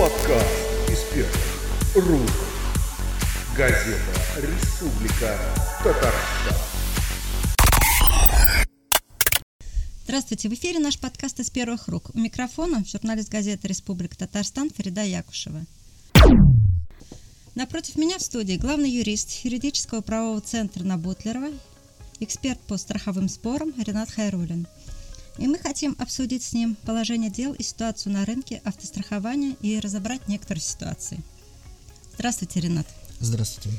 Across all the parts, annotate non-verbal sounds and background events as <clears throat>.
Подкаст из первых рук. Газета «Республика Татарстан». Здравствуйте, в эфире наш подкаст из первых рук. У микрофона журналист газеты «Республика Татарстан» Фарида Якушева. Напротив меня в студии главный юрист юридического правового центра на Бутлерова, эксперт по страховым спорам Ренат Хайрулин. И мы хотим обсудить с ним положение дел и ситуацию на рынке автострахования и разобрать некоторые ситуации. Здравствуйте, Ренат. Здравствуйте.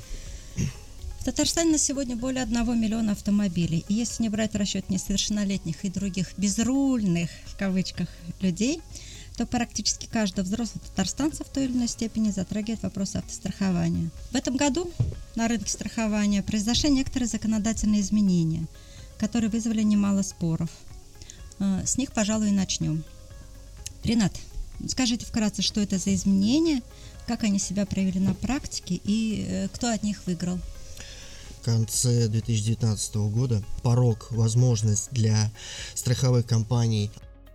В Татарстане на сегодня более 1 миллиона автомобилей. И если не брать в расчет несовершеннолетних и других безрульных, в кавычках, людей, то практически каждого взрослого татарстанца в той или иной степени затрагивает вопрос автострахования. В этом году на рынке страхования произошли некоторые законодательные изменения, которые вызвали немало споров. А, с них, пожалуй, и начнем. Ренат, скажите вкратце, что это за изменения, как они себя проявили на практике и э, кто от них выиграл? В конце 2019 года порог, возможность для страховых компаний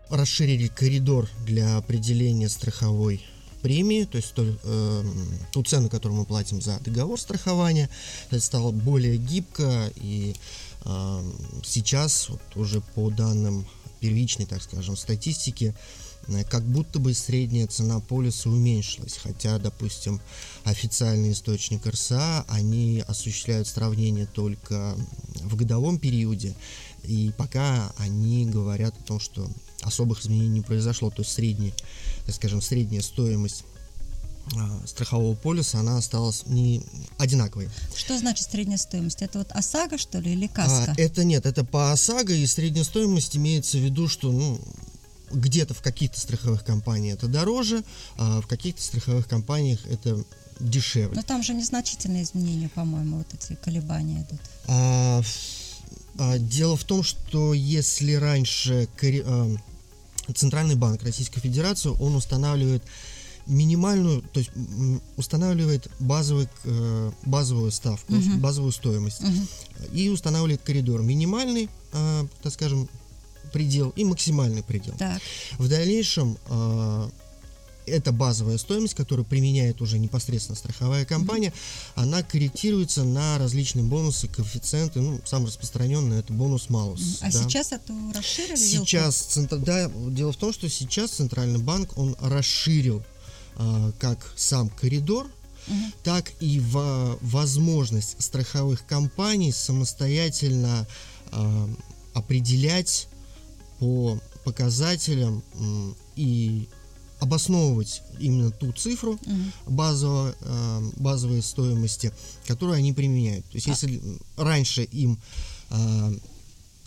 расширили коридор для определения страховой премии, то есть ту, э, ту цену, которую мы платим за договор страхования, это стало более гибко и э, сейчас вот уже по данным первичной, так скажем, статистики, э, как будто бы средняя цена полиса уменьшилась, хотя, допустим, официальный источник РСА, они осуществляют сравнение только в годовом периоде, и пока они говорят о том, что особых изменений не произошло, то есть средний, так скажем, средняя стоимость страхового полиса, она осталась не одинаковой. Что значит средняя стоимость? Это вот ОСАГО, что ли, или КАСКО? А, это нет, это по ОСАГО, и средняя стоимость имеется в виду, что, ну, где-то в каких-то страховых компаниях это дороже, а в каких-то страховых компаниях это дешевле. Но там же незначительные изменения, по-моему, вот эти колебания идут. А, а, дело в том, что если раньше а, Центральный банк Российской Федерации, он устанавливает минимальную, то есть устанавливает базовый, э, базовую ставку, uh-huh. базовую стоимость uh-huh. и устанавливает коридор минимальный, э, так скажем, предел и максимальный предел. Так. В дальнейшем э, эта базовая стоимость, которую применяет уже непосредственно страховая компания, mm-hmm. она корректируется на различные бонусы, коэффициенты. Ну, самый распространенный это бонус малус. А да. сейчас это расширили? Сейчас, центр, да, дело в том, что сейчас центральный банк он расширил а, как сам коридор, угу. так и в возможность страховых компаний самостоятельно а, определять по показателям и обосновывать именно ту цифру угу. базового, э, базовой стоимости, которую они применяют. То есть, а. если раньше им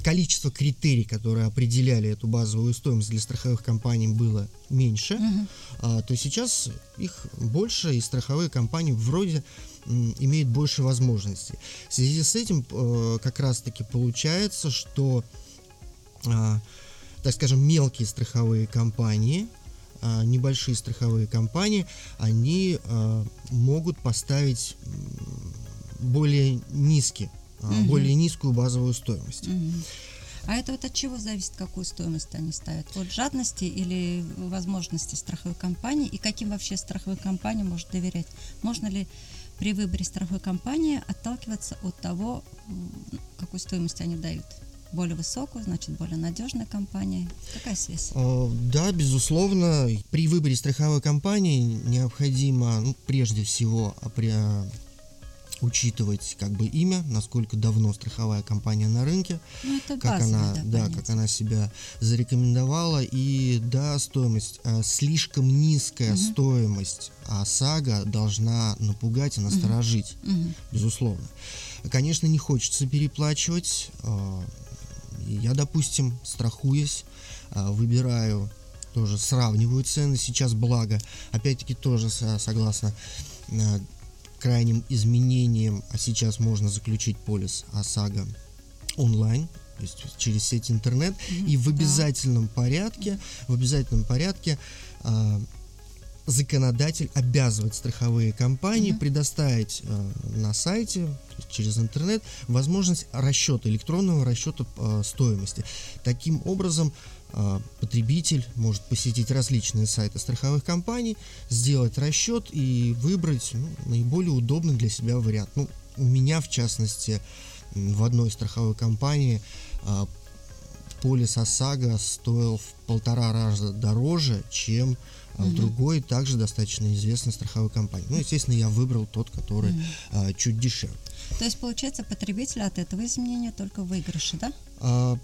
количество критерий, которые определяли эту базовую стоимость для страховых компаний, было меньше, угу. а, то сейчас их больше, и страховые компании вроде м, имеют больше возможностей. В связи с этим э, как раз-таки получается, что, э, так скажем, мелкие страховые компании, э, небольшие страховые компании, они э, могут поставить более низкий угу. более низкую базовую стоимость. Угу. А это вот от чего зависит, какую стоимость они ставят? От жадности или возможности страховой компании? И каким вообще страховой компании может доверять? Можно ли при выборе страховой компании отталкиваться от того, какую стоимость они дают? более высокую, значит, более надежная компания. Какая связь? Да, безусловно. При выборе страховой компании необходимо, ну, прежде всего, учитывать как бы имя, насколько давно страховая компания на рынке, ну, как базовый, она, да, да, как она себя зарекомендовала и да, стоимость э, слишком низкая угу. стоимость ОСАГО должна напугать и насторожить, угу. безусловно. Конечно, не хочется переплачивать. Э, я, допустим, страхуюсь, э, выбираю тоже сравниваю цены сейчас благо опять-таки тоже согласно крайним изменением, а сейчас можно заключить полис ОСАГО онлайн, то есть через сеть интернет, mm-hmm. и в обязательном да. порядке, в обязательном порядке э, законодатель обязывает страховые компании mm-hmm. предоставить э, на сайте через интернет возможность расчета электронного расчета э, стоимости. Таким образом а, потребитель может посетить различные сайты страховых компаний, сделать расчет и выбрать ну, наиболее удобный для себя вариант. Ну, у меня, в частности, в одной страховой компании а, полис ОСАГО стоил в полтора раза дороже, чем а в другой также достаточно известной страховой компании. Ну, естественно, я выбрал тот, который а, чуть дешевле. То есть, получается, потребитель от этого изменения только выигрыши, да?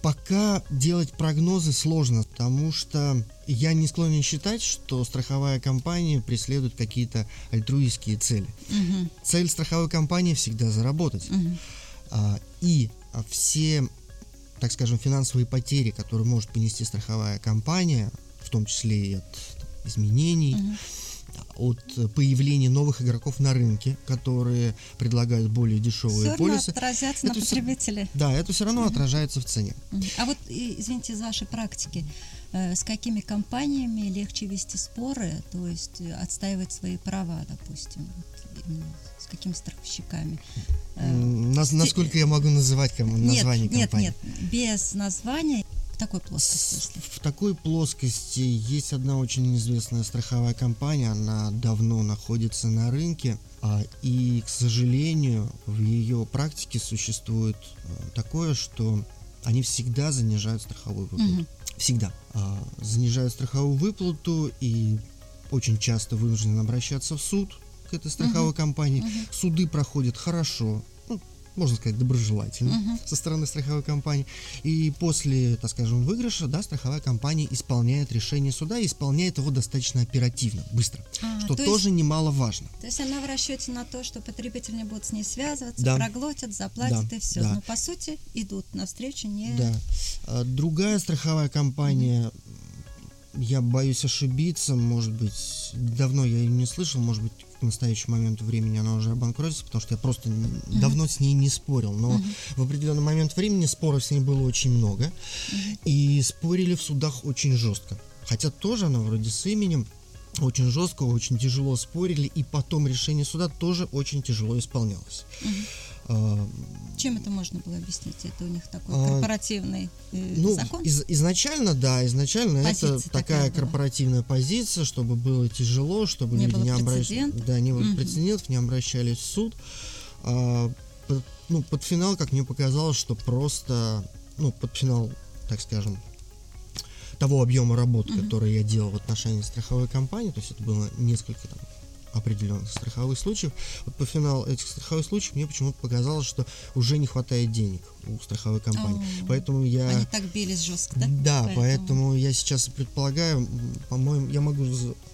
А, пока делать прогнозы сложно, потому что я не склонен считать, что страховая компания преследует какие-то альтруистские цели. Угу. Цель страховой компании всегда заработать. Угу. А, и все, так скажем, финансовые потери, которые может понести страховая компания, в том числе и от изменений, угу от появления новых игроков на рынке, которые предлагают более дешевые все полисы. отразятся это на потребителе. Все, да, это все равно mm отражается в цене. mm А вот, извините, из вашей практики, э, с какими компаниями легче вести споры, то есть э, отстаивать свои права, допустим, вот, с какими страховщиками? Э, Нас, насколько я могу называть ком- название нет, компании? Нет, нет, без названия такой плоскости? Если? В такой плоскости есть одна очень известная страховая компания, она давно находится на рынке, а, и, к сожалению, в ее практике существует а, такое, что они всегда занижают страховую выплату. Угу. Всегда. А, занижают страховую выплату и очень часто вынуждены обращаться в суд к этой страховой uh компании. uh Суды проходят хорошо, можно сказать, доброжелательно uh-huh. со стороны страховой компании. И после, так скажем, выигрыша, да, страховая компания исполняет решение суда и исполняет его достаточно оперативно, быстро, а, что то тоже есть, немаловажно. То есть она в расчете на то, что потребитель не будет с ней связываться, да. проглотят, заплатят да. и все. Да. Но по сути идут навстречу не... Да. А, другая страховая компания uh-huh я боюсь ошибиться, может быть, давно я ее не слышал, может быть, к настоящему моменту времени она уже обанкротится, потому что я просто uh-huh. давно с ней не спорил. Но uh-huh. в определенный момент времени споров с ней было очень много, uh-huh. и спорили в судах очень жестко. Хотя тоже она вроде с именем, очень жестко, очень тяжело спорили, и потом решение суда тоже очень тяжело исполнялось. Uh-huh. А, Чем это можно было объяснить? Это у них такой а, корпоративный э, ну, закон? Из, изначально, да, изначально Позиция это такая, такая корпоративная позиция, чтобы было тяжело, чтобы не люди не обращались, да, не было угу. прецедентов, не обращались в суд. А, под, ну, под финал, как мне показалось, что просто, ну, под финал, так скажем, того объема работы, угу. который я делал в отношении страховой компании, то есть это было несколько там определенных страховых случаев. Вот по финалу этих страховых случаев мне почему-то показалось, что уже не хватает денег у страховой компании. Поэтому я... Они так бились жестко, да? Да, поэтому, поэтому я сейчас предполагаю, по-моему, я могу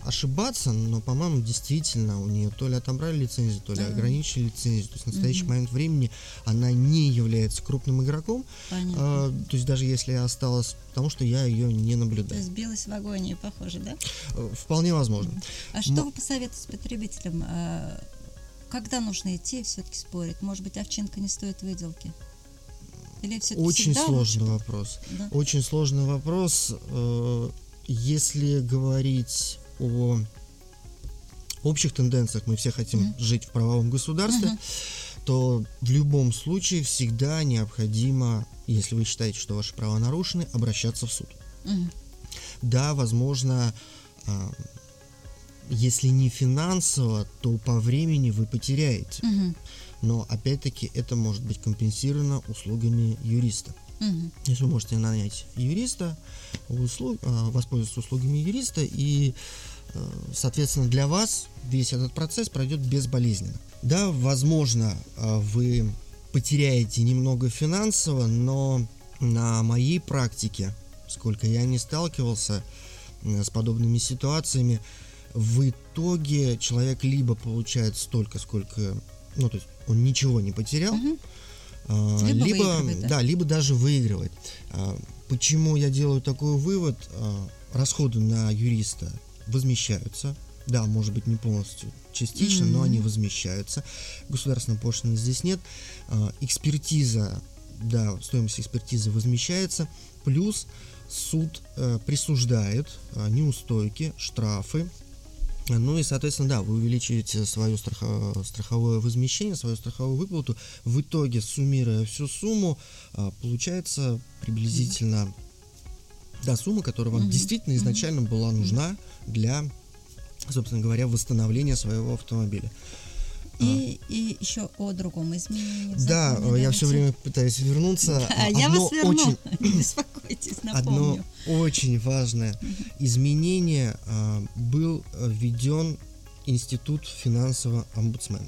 ошибаться, но, по-моему, действительно у нее то ли отобрали лицензию, то ли а ограничили лицензию. То есть в настоящий угу. момент времени она не является крупным игроком. А, то есть даже если осталась, потому что я ее не наблюдаю. То есть билась в агонии, похоже, да? Э, вполне возможно. А что вы посоветуете потребителям? А, когда нужно идти все-таки спорить? Может быть, овчинка не стоит выделки? Или Очень сложный лучше? вопрос. Да? Очень сложный вопрос. Э, если говорить о общих тенденциях, мы все хотим mm-hmm. жить в правовом государстве, mm-hmm. то в любом случае всегда необходимо, если вы считаете, что ваши права нарушены, обращаться в суд. Mm-hmm. Да, возможно, а, если не финансово, то по времени вы потеряете. Mm-hmm но опять-таки это может быть компенсировано услугами юриста. Угу. Если вы можете нанять юриста, услуг, а, воспользоваться услугами юриста, и, э, соответственно, для вас весь этот процесс пройдет безболезненно. Да, возможно, а, вы потеряете немного финансово, но на моей практике, сколько я не сталкивался с подобными ситуациями, в итоге человек либо получает столько, сколько, ну, то есть он ничего не потерял, угу. либо, либо да? да, либо даже выигрывает. А, почему я делаю такой вывод? А, расходы на юриста возмещаются. Да, может быть не полностью, частично, mm-hmm. но они возмещаются. Государственной пошлины здесь нет. Экспертиза, да, стоимость экспертизы возмещается. Плюс суд э, присуждает неустойки, штрафы ну и, соответственно, да, вы увеличиваете свое страхо- страховое возмещение, свою страховую выплату. В итоге, суммируя всю сумму, а, получается приблизительно Да, сумма, которая вам действительно изначально была нужна для, собственно говоря, восстановления своего автомобиля. И, и еще о другом изменении. Да, законе, я все время пытаюсь вернуться. Да, А я одно вас верну. очень <laughs> Не беспокойтесь, <laughs> Одно напомню. очень важное изменение а, был введен институт финансового омбудсмена.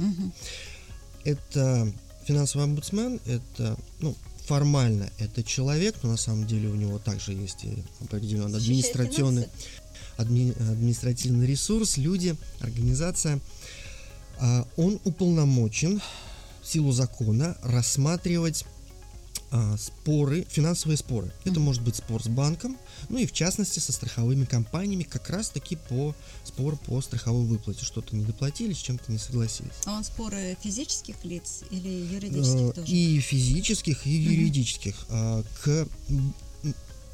Это финансовый омбудсмен, это ну, формально это человек, но на самом деле у него также есть и определенный административный, адми- административный ресурс, люди, организация. А, Он уполномочен в силу закона рассматривать а, споры, финансовые споры. Это может быть спор с банком, ну и в частности со страховыми компаниями, как раз таки по спор по страховой выплате. Что-то не доплатили, с чем-то не согласились. А он споры физических лиц или юридических Э, тоже? И физических, и юридических. А, К...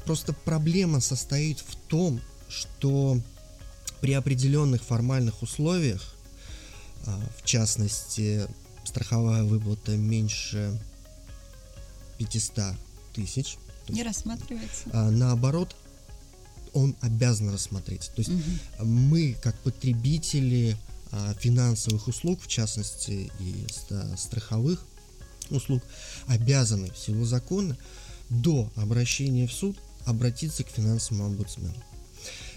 Просто проблема состоит в том, что при определенных формальных условиях, а, в частности, страховая выплата меньше 500 тысяч, Не рассматривается. а, наоборот, он обязан рассмотреть. То есть Мгм. мы, как потребители а, финансовых услуг, в частности и ста- страховых услуг, обязаны в силу закона до обращения в суд обратиться к финансовому омбудсмену.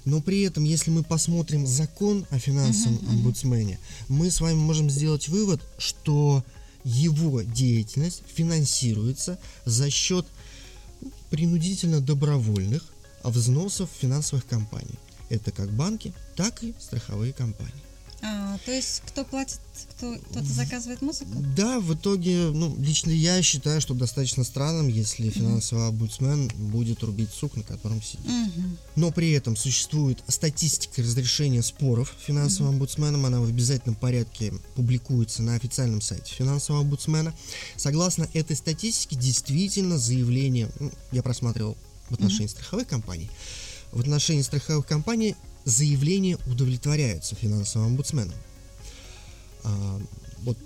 Но при этом, если мы посмотрим закон о финансовом мгм. омбудсмене, мы с вами можем сделать вывод, что его деятельность финансируется за счет принудительно добровольных взносов финансовых компаний. Это как банки, так и страховые компании. А, то есть кто платит, кто, кто-то заказывает музыку? Да, в итоге, ну, лично я считаю, что достаточно странным, если финансовый омбудсмен будет рубить сук, на котором сидит. Мгм. Но при этом существует статистика разрешения споров финансовым омбудсменом. Она в обязательном порядке публикуется на официальном сайте финансового омбудсмена. Согласно этой статистике, действительно заявление, ну, я просматривал в отношении страховых компаний, в отношении страховых компаний заявления удовлетворяются финансовым омбудсменом. А, вот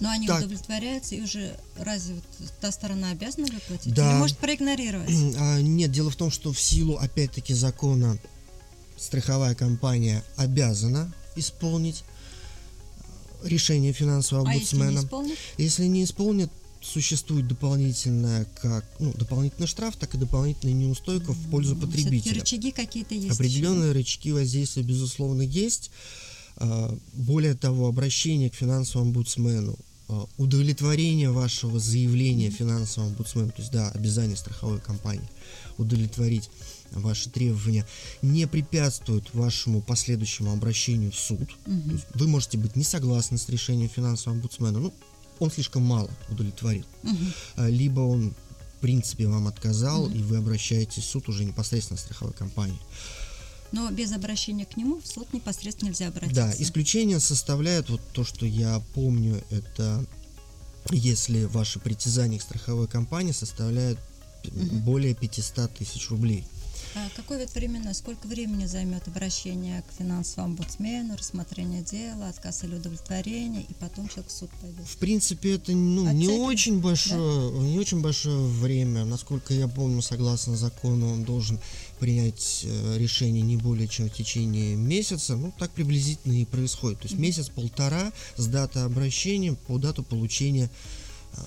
Но они Так. удовлетворяются, и уже разве вот та сторона обязана выплатить? Да. Или может проигнорировать? <clears throat> А, Нет, дело в том, что в силу, опять-таки, закона страховая компания обязана исполнить э, решение финансового А если не омбудсмена. исполнит? Если не исполнит, существует дополнительная как ну, дополнительный штраф, так и дополнительная неустойка в пользу потребителя. рычаги какие-то есть. Определенные рычаги воздействия, безусловно, есть. А, Более того, обращение к финансовому омбудсмену, а, удовлетворение вашего заявления финансовому омбудсмену, то есть, да, обязание страховой компании удовлетворить ваши требования, не препятствует вашему последующему обращению в суд. Мгм. То есть вы можете быть не согласны с решением финансового омбудсмена, ну, он слишком мало удовлетворил. А, Либо он, в принципе, вам отказал, и вы обращаетесь в суд уже непосредственно в страховой компании. Но без обращения к нему в суд непосредственно нельзя обратиться. Да, исключение составляет вот то, что я помню, это если ваше притязание к страховой компании составляет п- Мгм. более 500 тысяч рублей. А какой вид времени, сколько времени займет обращение к финансовому омбудсмену, рассмотрение дела, отказ или удовлетворение, и потом человек в суд пойдет? В принципе, это ну, не очень большое, не очень большое время. Насколько я помню, согласно закону, он должен принять э, решение не более чем в течение месяца. Ну, так приблизительно и происходит. То есть месяц-полтора с даты обращения по дату получения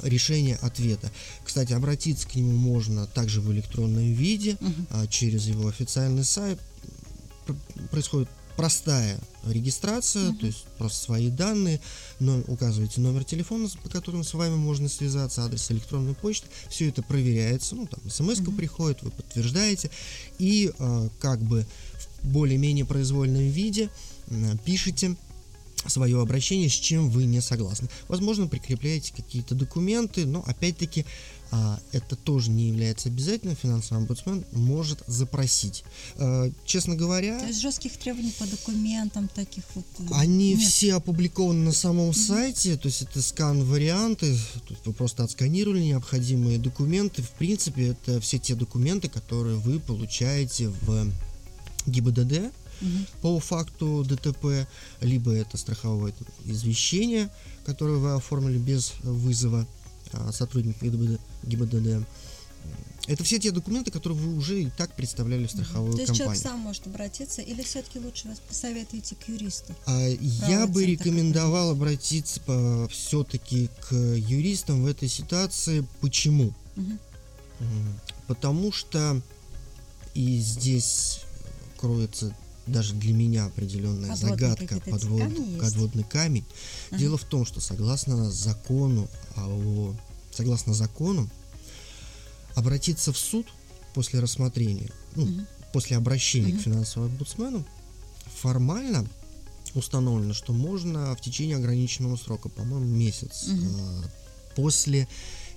решения ответа. Кстати, обратиться к нему можно также в электронном виде, Мгм. а, через его официальный сайт. Пр- Происходит простая регистрация, Мгм. то есть просто свои данные, но указываете номер телефона, по которому с вами можно связаться, адрес электронной почты, все это проверяется, ну там смс Мгм. приходит, вы подтверждаете, и а, как бы в более-менее произвольном виде м, пишите свое обращение, с чем вы не согласны. Возможно, прикрепляете какие-то документы, но опять-таки а, это тоже не является обязательным. Финансовый омбудсмен может запросить. А, честно говоря, То есть жестких требований по документам таких вот. э, они нет. все опубликованы на самом сайте, то есть это скан-варианты, вы просто отсканировали необходимые документы. В принципе, это все те документы, которые вы получаете в ГИБДД. По факту ДТП, либо это страховое извещение, которое вы оформили без вызова а, сотрудника ГИБДД, Это все те документы, которые вы уже и так представляли в страховую То есть компанию. человек сам может обратиться, или все-таки лучше вас посоветуете к юристу? А, Я бы рекомендовал обратиться все-таки к юристам в этой ситуации. Почему? М, Потому что и здесь кроется даже для меня определенная Подводные загадка, подвод- камни есть? подводный камень. Ага. Дело в том, что согласно закону, о, согласно закону, обратиться в суд после рассмотрения, ну, Мгм. после обращения Мгм. к финансовому омбудсмену, формально установлено, что можно в течение ограниченного срока, по-моему, месяц, э, после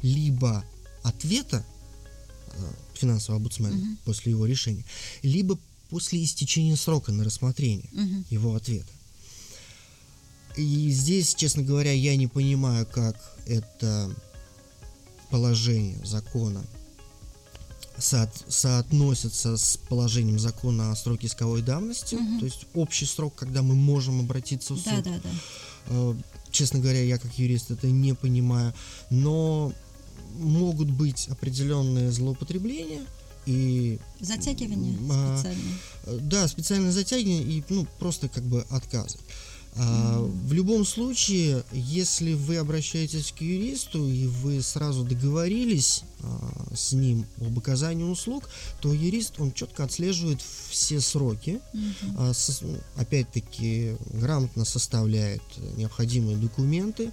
либо ответа э, финансового омбудсмена, Мгм. после его решения, либо после истечения срока на рассмотрение Мгм. его ответа. И здесь, честно говоря, я не понимаю, как это положение закона соот- соотносится с положением закона о сроке исковой давности, Мгм. то есть общий срок, когда мы можем обратиться в суд. Да, да, да. Э, Честно говоря, я как юрист это не понимаю, но могут быть определенные злоупотребления и Затягивание А, специальное. Да, специальное затягивание и ну, просто как бы отказы. А, В любом случае, если вы обращаетесь к юристу и вы сразу договорились а, с ним об оказании услуг, то юрист, он четко отслеживает все сроки, а, сос- ну, опять-таки грамотно составляет необходимые документы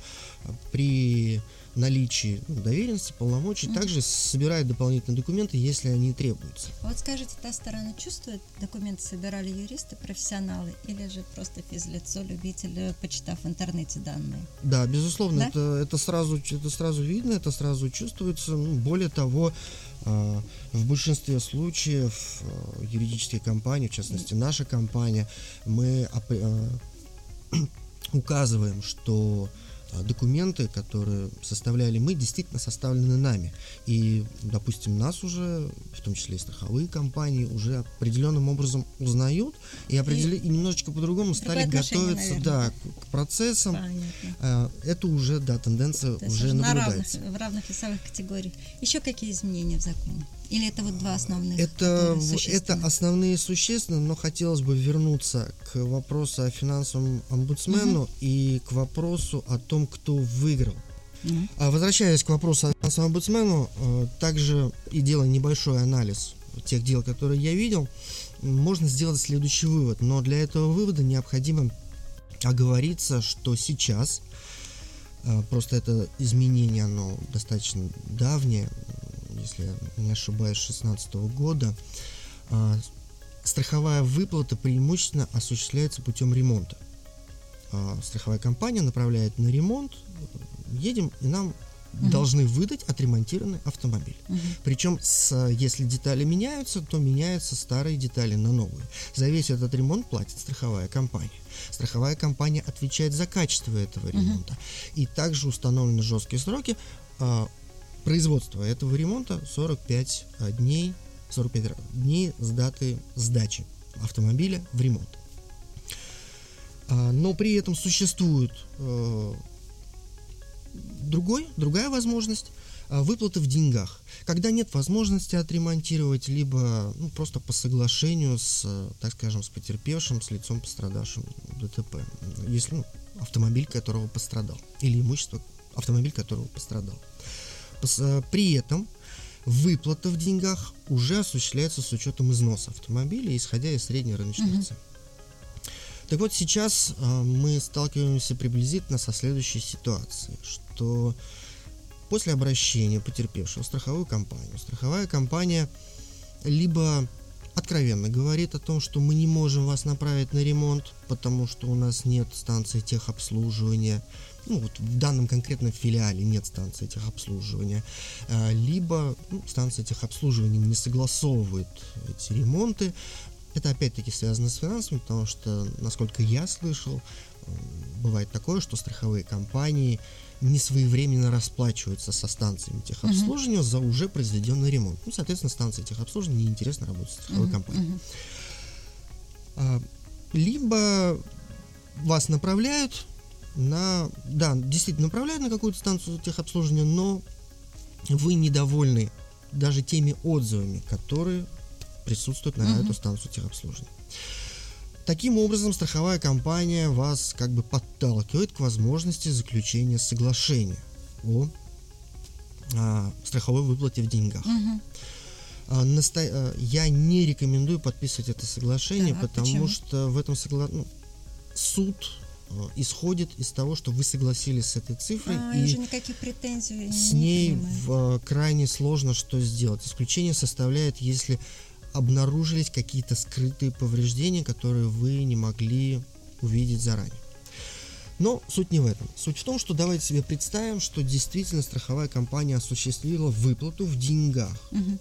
при наличии ну, доверенности, полномочий, Мгм. также собирает дополнительные документы, если они требуются. Вот скажите, та сторона чувствует, документы собирали юристы, профессионалы, или же просто физлицо, любитель, э, почитав в интернете данные? Да, безусловно, Да? это, это, сразу, это сразу видно, это сразу чувствуется. Ну, более того, а, в большинстве случаев а, юридические компании, в частности наша компания, мы а, <clears throat> указываем, что документы, которые составляли мы, действительно составлены нами. И, допустим, нас уже, в том числе и страховые компании, уже определенным образом узнают и, определи- и немножечко по-другому стали готовиться наверное, да, к, процессам. Понятно. А, Это уже, да, тенденция То уже на равных, наблюдается. в равных весовых категориях. Еще какие изменения в законе? Или это вот два основных? Это, это основные существенные, но хотелось бы вернуться к вопросу о финансовом омбудсмену и к вопросу о том, кто выиграл. А Возвращаясь к вопросу о финансовом омбудсмену, э, также и делая небольшой анализ тех дел, которые я видел, можно сделать следующий вывод. Но для этого вывода необходимо оговориться, что сейчас, э, просто это изменение, оно достаточно давнее, если не ошибаюсь, 2016 года, а, страховая выплата преимущественно осуществляется путем ремонта. А, Страховая компания направляет на ремонт, едем, и нам Мгм. должны выдать отремонтированный автомобиль. Мгм. Причем, с, если детали меняются, то меняются старые детали на новые. За весь этот ремонт платит страховая компания. Страховая компания отвечает за качество этого ремонта. И также установлены жесткие сроки а, производства этого ремонта 45 а, дней, 45 ра- дней с даты сдачи автомобиля в ремонт. А, но при этом существует э, другой, другая возможность а, выплаты в деньгах. Когда нет возможности отремонтировать, либо ну, просто по соглашению с, так скажем, с потерпевшим, с лицом пострадавшим ДТП. Если ну, автомобиль которого пострадал. Или имущество, автомобиль которого пострадал. Э, При этом выплата в деньгах уже осуществляется с учетом износа автомобиля, исходя из средней рыночной цены. Так вот, сейчас а, мы сталкиваемся приблизительно со следующей ситуацией, что после обращения потерпевшего в страховую компанию, страховая компания либо откровенно говорит о том, что мы не можем вас направить на ремонт, потому что у нас нет станции техобслуживания, ну вот в данном конкретном филиале нет станции техобслуживания, а, либо ну, станция техобслуживания не согласовывает эти ремонты, это опять-таки связано с финансами, потому что, насколько я слышал, бывает такое, что страховые компании не своевременно расплачиваются со станциями техобслуживания за уже произведенный ремонт. Ну, соответственно, станция техобслуживания неинтересно работать с страховой Мгм. компанией. Мгм. А, Либо вас направляют на... Да, действительно направляют на какую-то станцию техобслуживания, но вы недовольны даже теми отзывами, которые присутствуют на Мгм. эту станцию техобслуживания. Таким образом, страховая компания вас как бы подталкивает к возможности заключения соглашения о а, страховой выплате в деньгах. Мгм. А, наста- а, Я не рекомендую подписывать это соглашение, Так, потому почему? что в этом согла... ну, суд исходит из того, что вы согласились с этой цифрой, А, и уже никаких претензий с не ней в- а, крайне сложно что сделать. Исключение составляет, если обнаружились какие-то скрытые повреждения, которые вы не могли увидеть заранее. Но суть не в этом. Суть в том, что давайте себе представим, что действительно страховая компания осуществила выплату в деньгах. Мгм.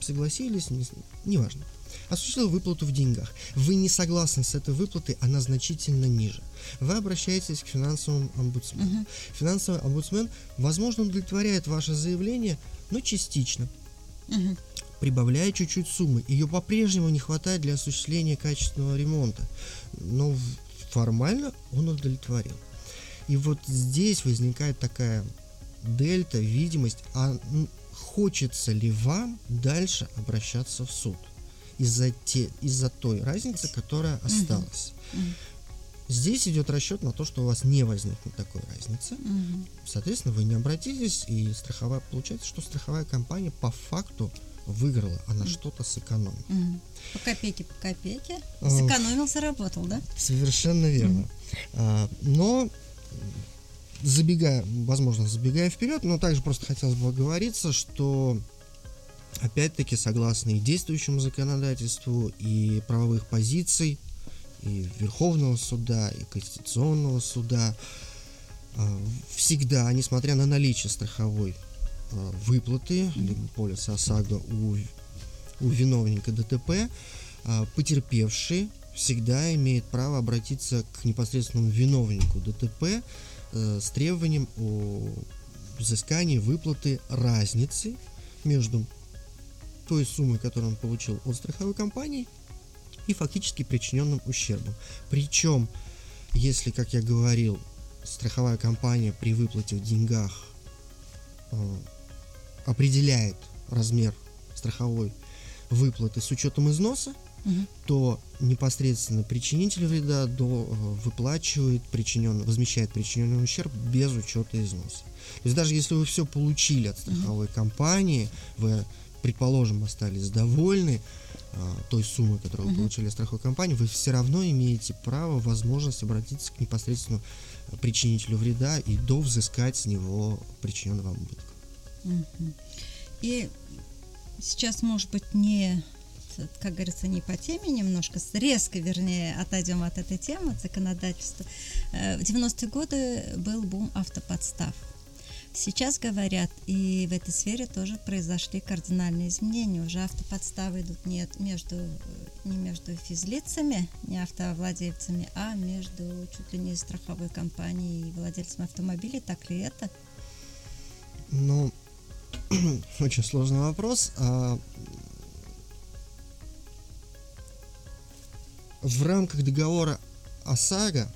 Согласились, не, неважно. Осуществила выплату в деньгах. Вы не согласны с этой выплатой, она значительно ниже. Вы обращаетесь к финансовому омбудсмену. Мгм. Финансовый омбудсмен, возможно, удовлетворяет ваше заявление, но частично, Мгм. прибавляя чуть-чуть суммы. Ее по-прежнему не хватает для осуществления качественного ремонта, но формально он удовлетворил. И вот здесь возникает такая дельта, видимость, а хочется ли вам дальше обращаться в суд из-за, те, из-за той разницы, которая осталась. Мгм. Здесь идет расчет на то, что у вас не возникнет такой разницы. Мгм. Соответственно, вы не обратитесь, и страховая получается, что страховая компания по факту выиграла, она что-то сэкономила. Мгм. По копейке, по копейке. Сэкономил, заработал, да? Совершенно верно. А, но забегая, возможно, забегая вперед, но также просто хотелось бы оговориться, что опять-таки согласно и действующему законодательству, и правовых позиций, и Верховного суда, и Конституционного суда, а, всегда, несмотря на наличие страховой а, выплаты, либо полиса ОСАГО у, у виновника ДТП, а, потерпевший всегда имеет право обратиться к непосредственному виновнику ДТП э, с требованием о взыскании выплаты разницы между той суммой, которую он получил от страховой компании, и фактически причиненным ущербом. Причем, если, как я говорил, страховая компания при выплате в деньгах э, определяет размер страховой выплаты с учетом износа, Мгм. то непосредственно причинитель вреда до, э, выплачивает причиненный, возмещает причиненный ущерб без учета износа. То есть даже если вы все получили от страховой компании, вы, предположим, остались довольны э, той суммой, которую вы получили от страховой компании, вы все равно имеете право, возможность обратиться к непосредственному э, причинителю вреда и довзыскать с него причиненного вам. Мгм. И сейчас, может быть, не, как говорится, не по теме немножко, резко, вернее, отойдем от этой темы от законодательства. Э, В 90-е годы был бум автоподстав. Сейчас говорят, и в этой сфере тоже произошли кардинальные изменения. Уже автоподставы идут не, между, не между физлицами, не автовладельцами, а между чуть ли не страховой компанией и владельцами автомобилей. Так ли это? Ну, <clears throat> очень сложный вопрос. А, В рамках договора ОСАГО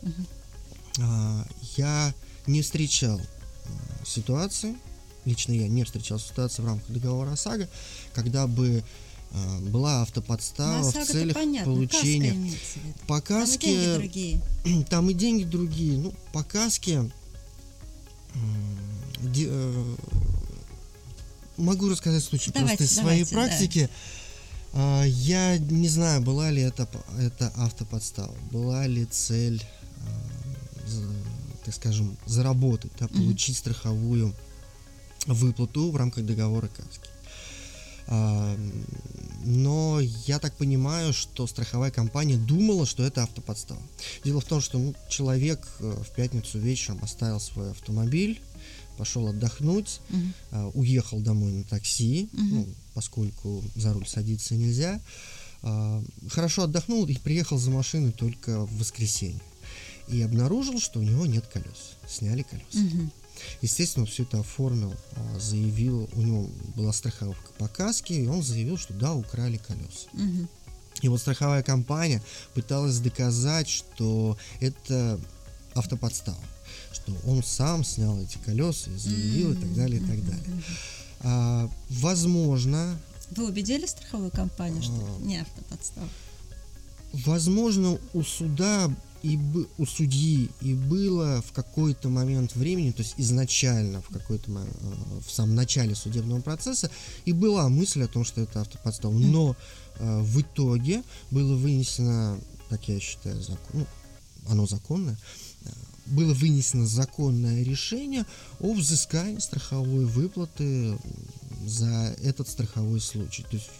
Мгм. а, я не встречал ситуации, лично я не встречал ситуации в рамках договора ОСАГО, когда бы а, была автоподстава в целях понятно, получения каска имеется в виду. по Там и деньги другие. <clears throat> там и деньги другие. Ну, по каске м, де- э, могу рассказать случай Давайте, просто из своей давайте, да. практики. А, Я не знаю, была ли это, это автоподстава, была ли цель, так скажем, заработать, да, получить страховую выплату в рамках договора каски. А, Но я так понимаю, что страховая компания думала, что это автоподстава. Дело в том, что ну, человек э, в пятницу вечером оставил свой автомобиль, пошел отдохнуть, Мгм. а, уехал домой на такси, Мгм. ну, поскольку за руль садиться нельзя. А, Хорошо отдохнул и приехал за машиной только в воскресенье. И обнаружил, что у него нет колес. Сняли колеса. Мгм. Естественно, он все это оформил, а, заявил, у него была страховка по каске, и он заявил, что да, украли колеса. Мгм. И вот страховая компания пыталась доказать, что это автоподстава, что он сам снял эти колеса и заявил и так далее, и так далее. А, возможно, Вы убедили страховую компанию, что А. это не автоподстава? Возможно, у суда и бы- у судьи и было в какой-то момент времени, то есть изначально в какой-то э, в самом начале судебного процесса и была мысль о том, что это автоподстава, но э, в итоге было вынесено, как я считаю, закон, ну, оно законное, э, было вынесено законное решение о взыскании страховой выплаты за этот страховой случай. То есть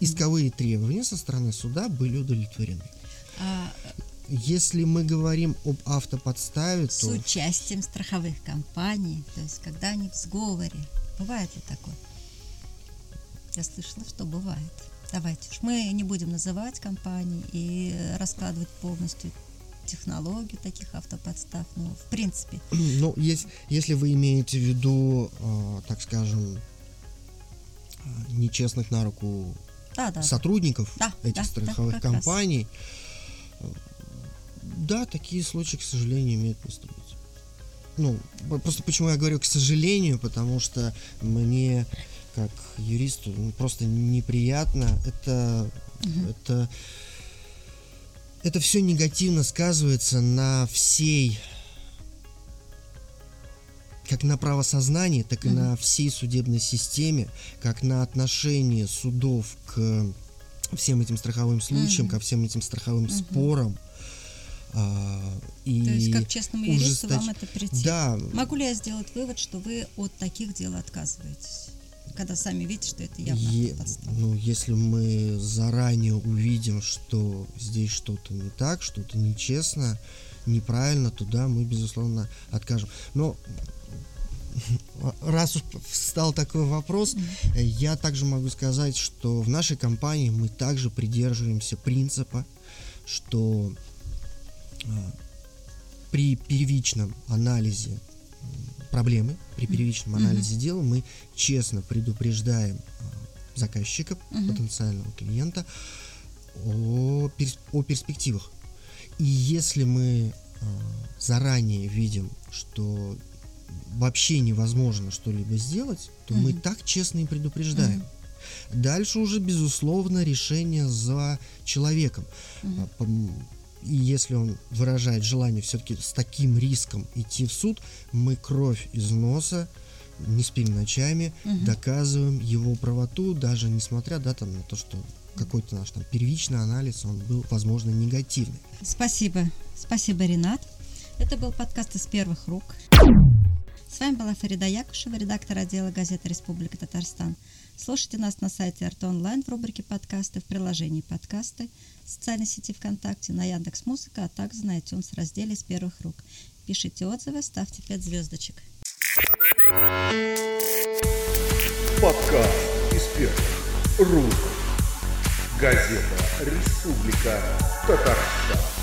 исковые требования со стороны суда были удовлетворены. А, Если мы говорим об автоподставе, с то участием страховых компаний, то есть когда они в сговоре. Бывает ли такое? Я слышала, что бывает. Давайте уж мы не будем называть компании и раскладывать полностью технологию таких автоподстав, но в принципе. <clears throat> ну, ес- если вы имеете в виду, э, так скажем, э, нечестных на руку Да, да. сотрудников Да, этих да, да, страховых раз. компаний, э, да, такие случаи, к сожалению, имеют место быть. Ну, просто почему я говорю к сожалению, потому что мне, как юристу, ну, просто неприятно. Это, это, это все негативно сказывается на всей как на правосознании, так и на всей судебной системе, как на отношении судов к всем этим страховым случаям, Мгм. ко всем этим страховым спорам. А, и То есть, как честному юристу, ужесточ- вам это прийти. Да, Могу ли я сделать вывод, что вы от таких дел отказываетесь? Когда сами видите, что это явно Е- автоподстава. ну, если мы заранее увидим, что здесь что-то не так, что-то нечестно, неправильно, то да, мы, безусловно, откажем. Но раз уж встал такой вопрос, э, я также могу сказать, что в нашей компании мы также придерживаемся принципа, что а, при первичном анализе проблемы, при первичном анализе дела мы честно предупреждаем а, заказчика, Мгм. потенциального клиента о, перс- о перспективах. И если мы а, заранее видим, что вообще невозможно что-либо сделать, то мы Мгм. так честно и предупреждаем. Дальше уже, безусловно, решение за человеком. Пом- И если он выражает желание все-таки с таким риском идти в суд, мы кровь из носа, не спим ночами, Мгм. доказываем его правоту, даже несмотря да, там, на то, что какой-то наш там первичный анализ, он был, возможно, негативный. Спасибо. Спасибо, Ренат. Это был подкаст из первых рук. С вами была Фарида Якушева, редактор отдела газеты «Республика Татарстан». Слушайте нас на сайте Арт Онлайн в рубрике «Подкасты», в приложении «Подкасты», в социальной сети ВКонтакте, на Яндекс Музыка, а также на iTunes разделе из первых рук. Пишите отзывы, ставьте 5 звездочек. Подкаст из первых рук. Газета «Республика Татарстан».